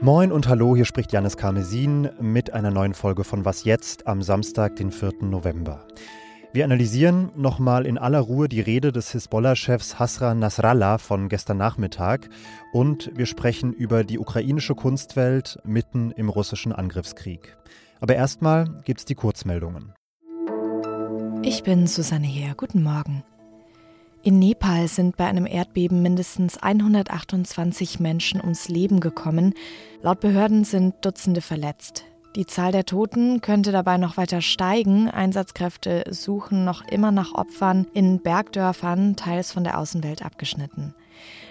Moin und hallo, hier spricht Janis Karmesin mit einer neuen Folge von Was jetzt am Samstag, den 4. November. Wir analysieren nochmal in aller Ruhe die Rede des Hisbollah-Chefs Hasran Nasrallah von gestern Nachmittag und wir sprechen über die ukrainische Kunstwelt mitten im russischen Angriffskrieg. Aber erstmal gibt's die Kurzmeldungen. Ich bin Susanne Heer. Guten Morgen. In Nepal sind bei einem Erdbeben mindestens 128 Menschen ums Leben gekommen. Laut Behörden sind Dutzende verletzt. Die Zahl der Toten könnte dabei noch weiter steigen. Einsatzkräfte suchen noch immer nach Opfern in Bergdörfern, teils von der Außenwelt abgeschnitten.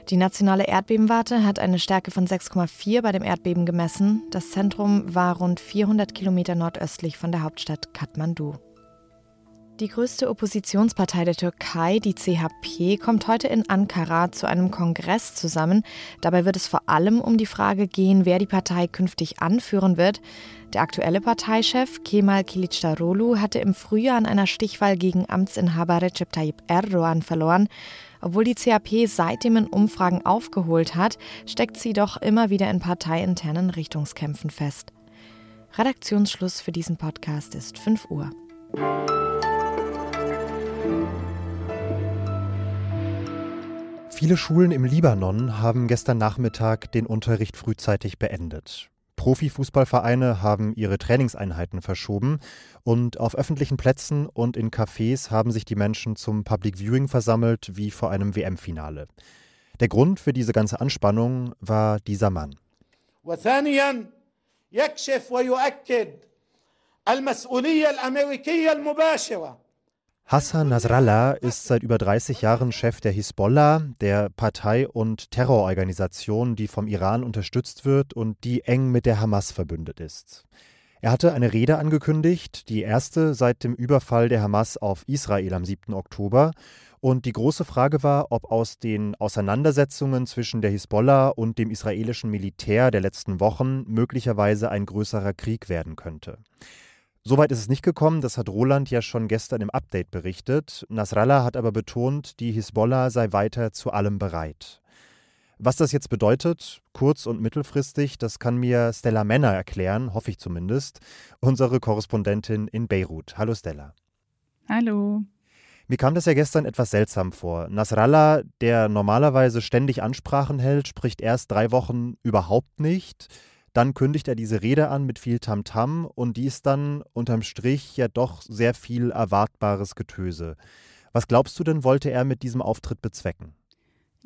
Die nationale Erdbebenwarte hat eine Stärke von 6,4 bei dem Erdbeben gemessen. Das Zentrum war rund 400 Kilometer nordöstlich von der Hauptstadt Kathmandu. Die größte Oppositionspartei der Türkei, die CHP, kommt heute in Ankara zu einem Kongress zusammen. Dabei wird es vor allem um die Frage gehen, wer die Partei künftig anführen wird. Der aktuelle Parteichef Kemal Kilicdaroglu hatte im Frühjahr an einer Stichwahl gegen Amtsinhaber Recep Tayyip Erdogan verloren. Obwohl die CHP seitdem in Umfragen aufgeholt hat, steckt sie doch immer wieder in parteiinternen Richtungskämpfen fest. Redaktionsschluss für diesen Podcast ist 5 Uhr. Viele Schulen im Libanon haben gestern Nachmittag den Unterricht frühzeitig beendet. Profifußballvereine haben ihre Trainingseinheiten verschoben und auf öffentlichen Plätzen und in Cafés haben sich die Menschen zum Public Viewing versammelt wie vor einem WM-Finale. Der Grund für diese ganze Anspannung war dieser Mann. يكشف ويؤكد المسؤولية الأمريكية المباشرة Hassan Nasrallah ist seit über 30 Jahren Chef der Hisbollah, der Partei und Terrororganisation, die vom Iran unterstützt wird und die eng mit der Hamas verbündet ist. Er hatte eine Rede angekündigt, die erste seit dem Überfall der Hamas auf Israel am 7. Oktober. Und die große Frage war, ob aus den Auseinandersetzungen zwischen der Hisbollah und dem israelischen Militär der letzten Wochen möglicherweise ein größerer Krieg werden könnte. Soweit ist es nicht gekommen, das hat Roland ja schon gestern im Update berichtet. Nasrallah hat aber betont, die Hisbollah sei weiter zu allem bereit. Was das jetzt bedeutet, kurz- und mittelfristig, das kann mir Stella Männer erklären, hoffe ich zumindest, unsere Korrespondentin in Beirut. Hallo Stella. Hallo. Mir kam das ja gestern etwas seltsam vor. Nasrallah, der normalerweise ständig Ansprachen hält, spricht erst drei Wochen überhaupt nicht. Dann kündigt er diese Rede an mit viel Tamtam -Tam und die ist dann unterm Strich ja doch sehr viel erwartbares Getöse. Was glaubst du denn, wollte er mit diesem Auftritt bezwecken?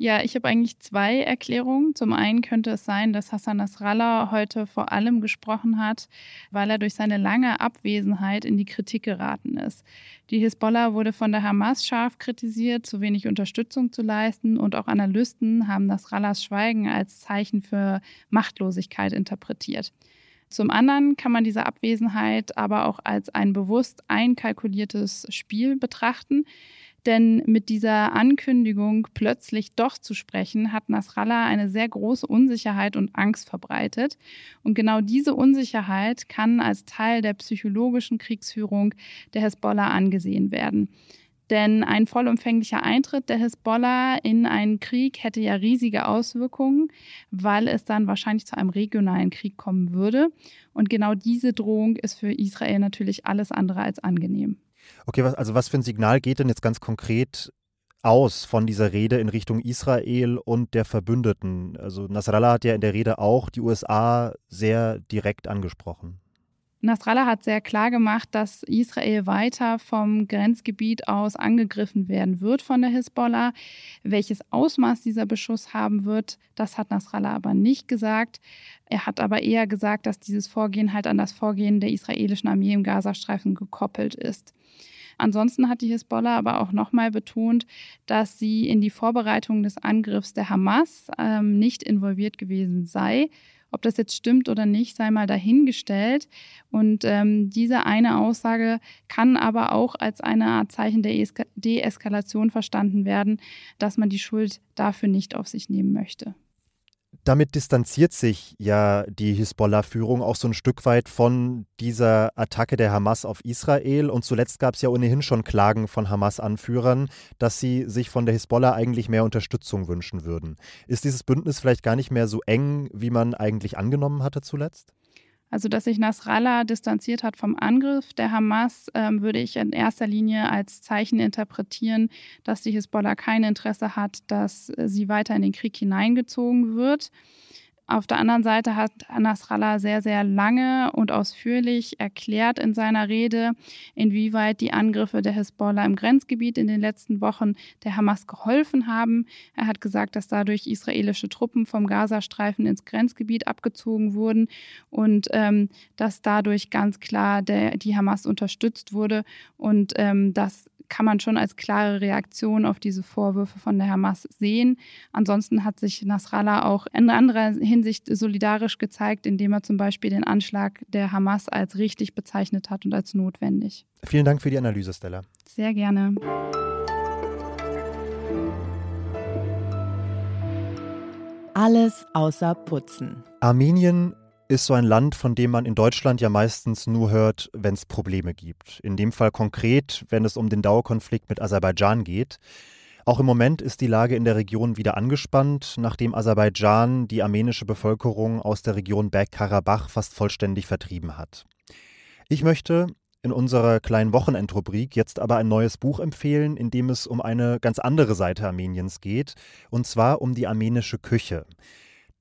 Ja, ich habe eigentlich zwei Erklärungen. Zum einen könnte es sein, dass Hassan Nasrallah heute vor allem gesprochen hat, weil er durch seine lange Abwesenheit in die Kritik geraten ist. Die Hisbollah wurde von der Hamas scharf kritisiert, zu wenig Unterstützung zu leisten und auch Analysten haben Nasrallahs Schweigen als Zeichen für Machtlosigkeit interpretiert. Zum anderen kann man diese Abwesenheit aber auch als ein bewusst einkalkuliertes Spiel betrachten. Denn mit dieser Ankündigung, plötzlich doch zu sprechen, hat Nasrallah eine sehr große Unsicherheit und Angst verbreitet. Und genau diese Unsicherheit kann als Teil der psychologischen Kriegsführung der Hezbollah angesehen werden. Denn ein vollumfänglicher Eintritt der Hezbollah in einen Krieg hätte ja riesige Auswirkungen, weil es dann wahrscheinlich zu einem regionalen Krieg kommen würde. Und genau diese Drohung ist für Israel natürlich alles andere als angenehm. Okay, was, also was für ein Signal geht denn jetzt ganz konkret aus von dieser Rede in Richtung Israel und der Verbündeten? Also Nasrallah hat ja in der Rede auch die USA sehr direkt angesprochen. Nasrallah hat sehr klar gemacht, dass Israel weiter vom Grenzgebiet aus angegriffen werden wird von der Hisbollah. Welches Ausmaß dieser Beschuss haben wird, das hat Nasrallah aber nicht gesagt. Er hat aber eher gesagt, dass dieses Vorgehen halt an das Vorgehen der israelischen Armee im Gazastreifen gekoppelt ist. Ansonsten hat die Hisbollah aber auch nochmal betont, dass sie in die Vorbereitung des Angriffs der Hamas ähm, nicht involviert gewesen sei. Ob das jetzt stimmt oder nicht, sei mal dahingestellt. Und ähm, diese eine Aussage kann aber auch als eine Art Zeichen der Deeskalation verstanden werden, dass man die Schuld dafür nicht auf sich nehmen möchte. Damit distanziert sich ja die Hisbollah-Führung auch so ein Stück weit von dieser Attacke der Hamas auf Israel. Und zuletzt gab es ja ohnehin schon Klagen von Hamas-Anführern, dass sie sich von der Hisbollah eigentlich mehr Unterstützung wünschen würden. Ist dieses Bündnis vielleicht gar nicht mehr so eng, wie man eigentlich angenommen hatte zuletzt? Also, dass sich Nasrallah distanziert hat vom Angriff der Hamas, ähm, würde ich in erster Linie als Zeichen interpretieren, dass die Hisbollah kein Interesse hat, dass äh, sie weiter in den Krieg hineingezogen wird. Auf der anderen Seite hat Nasrallah sehr, sehr lange und ausführlich erklärt in seiner Rede, inwieweit die Angriffe der Hisbollah im Grenzgebiet in den letzten Wochen der Hamas geholfen haben. Er hat gesagt, dass dadurch israelische Truppen vom Gazastreifen ins Grenzgebiet abgezogen wurden und ähm, dass dadurch ganz klar der, die Hamas unterstützt wurde und ähm, dass kann man schon als klare Reaktion auf diese Vorwürfe von der Hamas sehen. Ansonsten hat sich Nasrallah auch in anderer Hinsicht solidarisch gezeigt, indem er zum Beispiel den Anschlag der Hamas als richtig bezeichnet hat und als notwendig. Vielen Dank für die Analyse, Stella. Sehr gerne. Alles außer Putzen. Armenien ist so ein Land, von dem man in Deutschland ja meistens nur hört, wenn es Probleme gibt. In dem Fall konkret, wenn es um den Dauerkonflikt mit Aserbaidschan geht. Auch im Moment ist die Lage in der Region wieder angespannt, nachdem Aserbaidschan die armenische Bevölkerung aus der Region Bergkarabach fast vollständig vertrieben hat. Ich möchte in unserer kleinen Wochenendrubrik jetzt aber ein neues Buch empfehlen, in dem es um eine ganz andere Seite Armeniens geht, und zwar um die armenische Küche.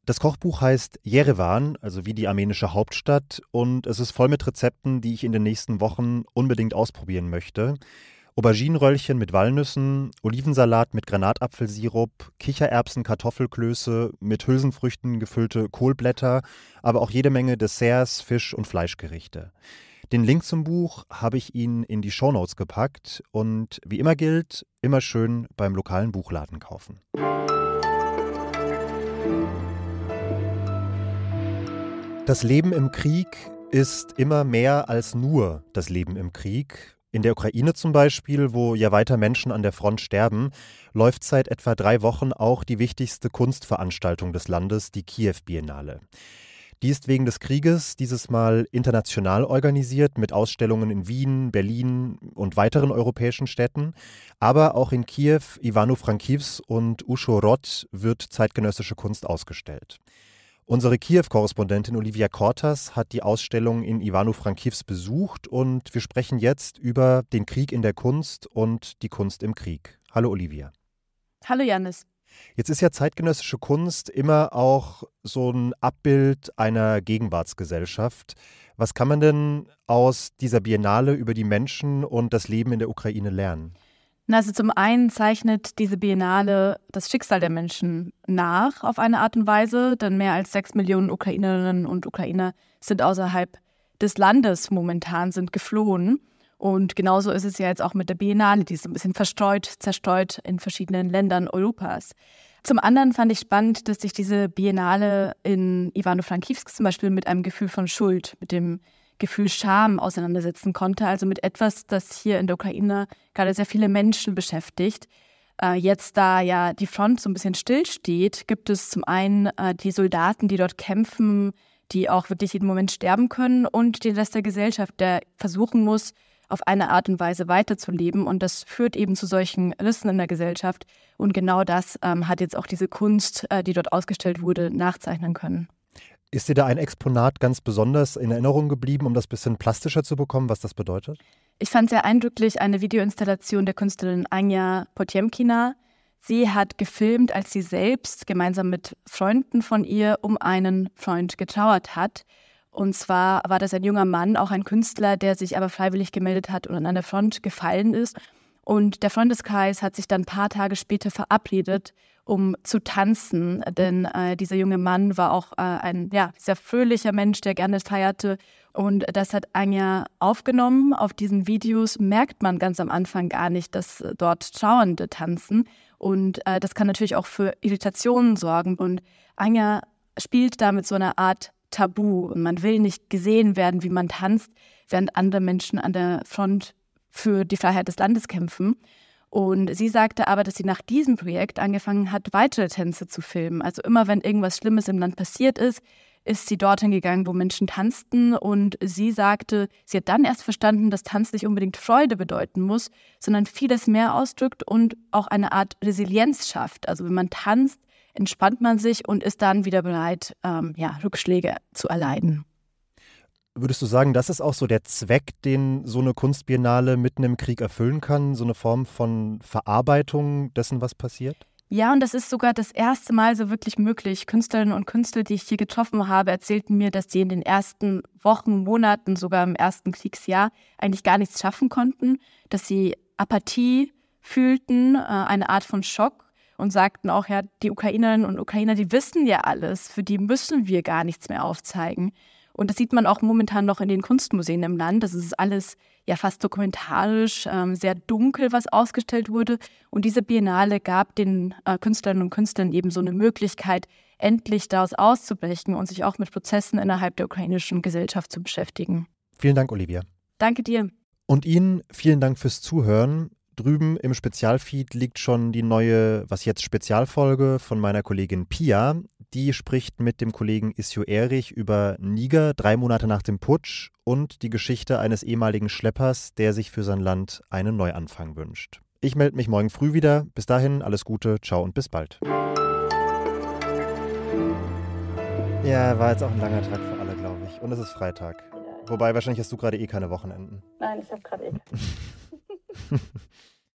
Das Kochbuch heißt Jerewan, also wie die armenische Hauptstadt, und es ist voll mit Rezepten, die ich in den nächsten Wochen unbedingt ausprobieren möchte. Auberginenröllchen mit Walnüssen, Olivensalat mit Granatapfelsirup, Kichererbsen, Kartoffelklöße, mit Hülsenfrüchten gefüllte Kohlblätter, aber auch jede Menge Desserts, Fisch- und Fleischgerichte. Den Link zum Buch habe ich Ihnen in die Shownotes gepackt und wie immer gilt, immer schön beim lokalen Buchladen kaufen. Das Leben im Krieg ist immer mehr als nur das Leben im Krieg. In der Ukraine zum Beispiel, wo ja weiter Menschen an der Front sterben, läuft seit etwa drei Wochen auch die wichtigste Kunstveranstaltung des Landes, die Kiew Biennale. Die ist wegen des Krieges dieses Mal international organisiert mit Ausstellungen in Wien, Berlin und weiteren europäischen Städten. Aber auch in Kiew, Ivano-Frankivs und Uschhorod wird zeitgenössische Kunst ausgestellt. Unsere Kiew-Korrespondentin Olivia Kortas hat die Ausstellung in Ivano-Frankivs besucht und wir sprechen jetzt über den Krieg in der Kunst und die Kunst im Krieg. Hallo Olivia. Hallo Janis. Jetzt ist ja zeitgenössische Kunst immer auch so ein Abbild einer Gegenwartsgesellschaft. Was kann man denn aus dieser Biennale über die Menschen und das Leben in der Ukraine lernen? Also zum einen zeichnet diese Biennale das Schicksal der Menschen nach auf eine Art und Weise, denn mehr als sechs Millionen Ukrainerinnen und Ukrainer sind außerhalb des Landes momentan, sind geflohen. Und genauso ist es ja jetzt auch mit der Biennale, die ist ein bisschen verstreut, zerstreut in verschiedenen Ländern Europas. Zum anderen fand ich spannend, dass sich diese Biennale in Ivano-Frankivsk zum Beispiel mit einem Gefühl von Schuld, mit dem Gefühl Scham auseinandersetzen konnte. Also mit etwas, das hier in der Ukraine gerade sehr viele Menschen beschäftigt. Äh, jetzt, da ja die Front so ein bisschen stillsteht, gibt es zum einen äh, die Soldaten, die dort kämpfen, die auch wirklich jeden Moment sterben können und den Rest der Gesellschaft, der versuchen muss, auf eine Art und Weise weiterzuleben. Und das führt eben zu solchen Rissen in der Gesellschaft. Und genau das ähm, hat jetzt auch diese Kunst, äh, die dort ausgestellt wurde, nachzeichnen können. Ist dir da ein Exponat ganz besonders in Erinnerung geblieben, um das bisschen plastischer zu bekommen, was das bedeutet? Ich fand sehr eindrücklich eine Videoinstallation der Künstlerin Anja Potjemkina. Sie hat gefilmt, als sie selbst gemeinsam mit Freunden von ihr um einen Freund getrauert hat. Und zwar war das ein junger Mann, auch ein Künstler, der sich aber freiwillig gemeldet hat und an der Front gefallen ist. Und der Freundeskreis hat sich dann ein paar Tage später verabredet, um zu tanzen. Denn äh, dieser junge Mann war auch äh, ein ja, sehr fröhlicher Mensch, der gerne feierte. Und das hat Anja aufgenommen. Auf diesen Videos merkt man ganz am Anfang gar nicht, dass dort Trauernde tanzen. Und äh, das kann natürlich auch für Irritationen sorgen. Und Anja spielt damit so eine Art Tabu. Und man will nicht gesehen werden, wie man tanzt, während andere Menschen an der Front für die Freiheit des Landes kämpfen. Und sie sagte aber, dass sie nach diesem Projekt angefangen hat, weitere Tänze zu filmen. Also immer wenn irgendwas Schlimmes im Land passiert ist, ist sie dorthin gegangen, wo Menschen tanzten. Und sie sagte, sie hat dann erst verstanden, dass Tanz nicht unbedingt Freude bedeuten muss, sondern vieles mehr ausdrückt und auch eine Art Resilienz schafft. Also wenn man tanzt, entspannt man sich und ist dann wieder bereit, ähm, ja, Rückschläge zu erleiden. Würdest du sagen, das ist auch so der Zweck, den so eine Kunstbiennale mitten im Krieg erfüllen kann? So eine Form von Verarbeitung dessen, was passiert? Ja, und das ist sogar das erste Mal so wirklich möglich. Künstlerinnen und Künstler, die ich hier getroffen habe, erzählten mir, dass sie in den ersten Wochen, Monaten, sogar im ersten Kriegsjahr eigentlich gar nichts schaffen konnten, dass sie Apathie fühlten, äh, eine Art von Schock und sagten auch, ja, die Ukrainerinnen und Ukrainer, die wissen ja alles, für die müssen wir gar nichts mehr aufzeigen. Und das sieht man auch momentan noch in den Kunstmuseen im Land. Das ist alles ja fast dokumentarisch, ähm, sehr dunkel, was ausgestellt wurde. Und diese Biennale gab den äh, Künstlerinnen und Künstlern eben so eine Möglichkeit, endlich daraus auszubrechen und sich auch mit Prozessen innerhalb der ukrainischen Gesellschaft zu beschäftigen. Vielen Dank, Olivia. Danke dir. Und Ihnen vielen Dank fürs Zuhören. Drüben im Spezialfeed liegt schon die neue Was jetzt Spezialfolge von meiner Kollegin Pia. Die spricht mit dem Kollegen Isio Erich über Niger drei Monate nach dem Putsch und die Geschichte eines ehemaligen Schleppers, der sich für sein Land einen Neuanfang wünscht. Ich melde mich morgen früh wieder. Bis dahin alles Gute, ciao und bis bald. Ja, war jetzt auch ein langer Tag für alle, glaube ich. Und es ist Freitag. Wobei, wahrscheinlich hast du gerade eh keine Wochenenden. Nein, ich habe gerade eh.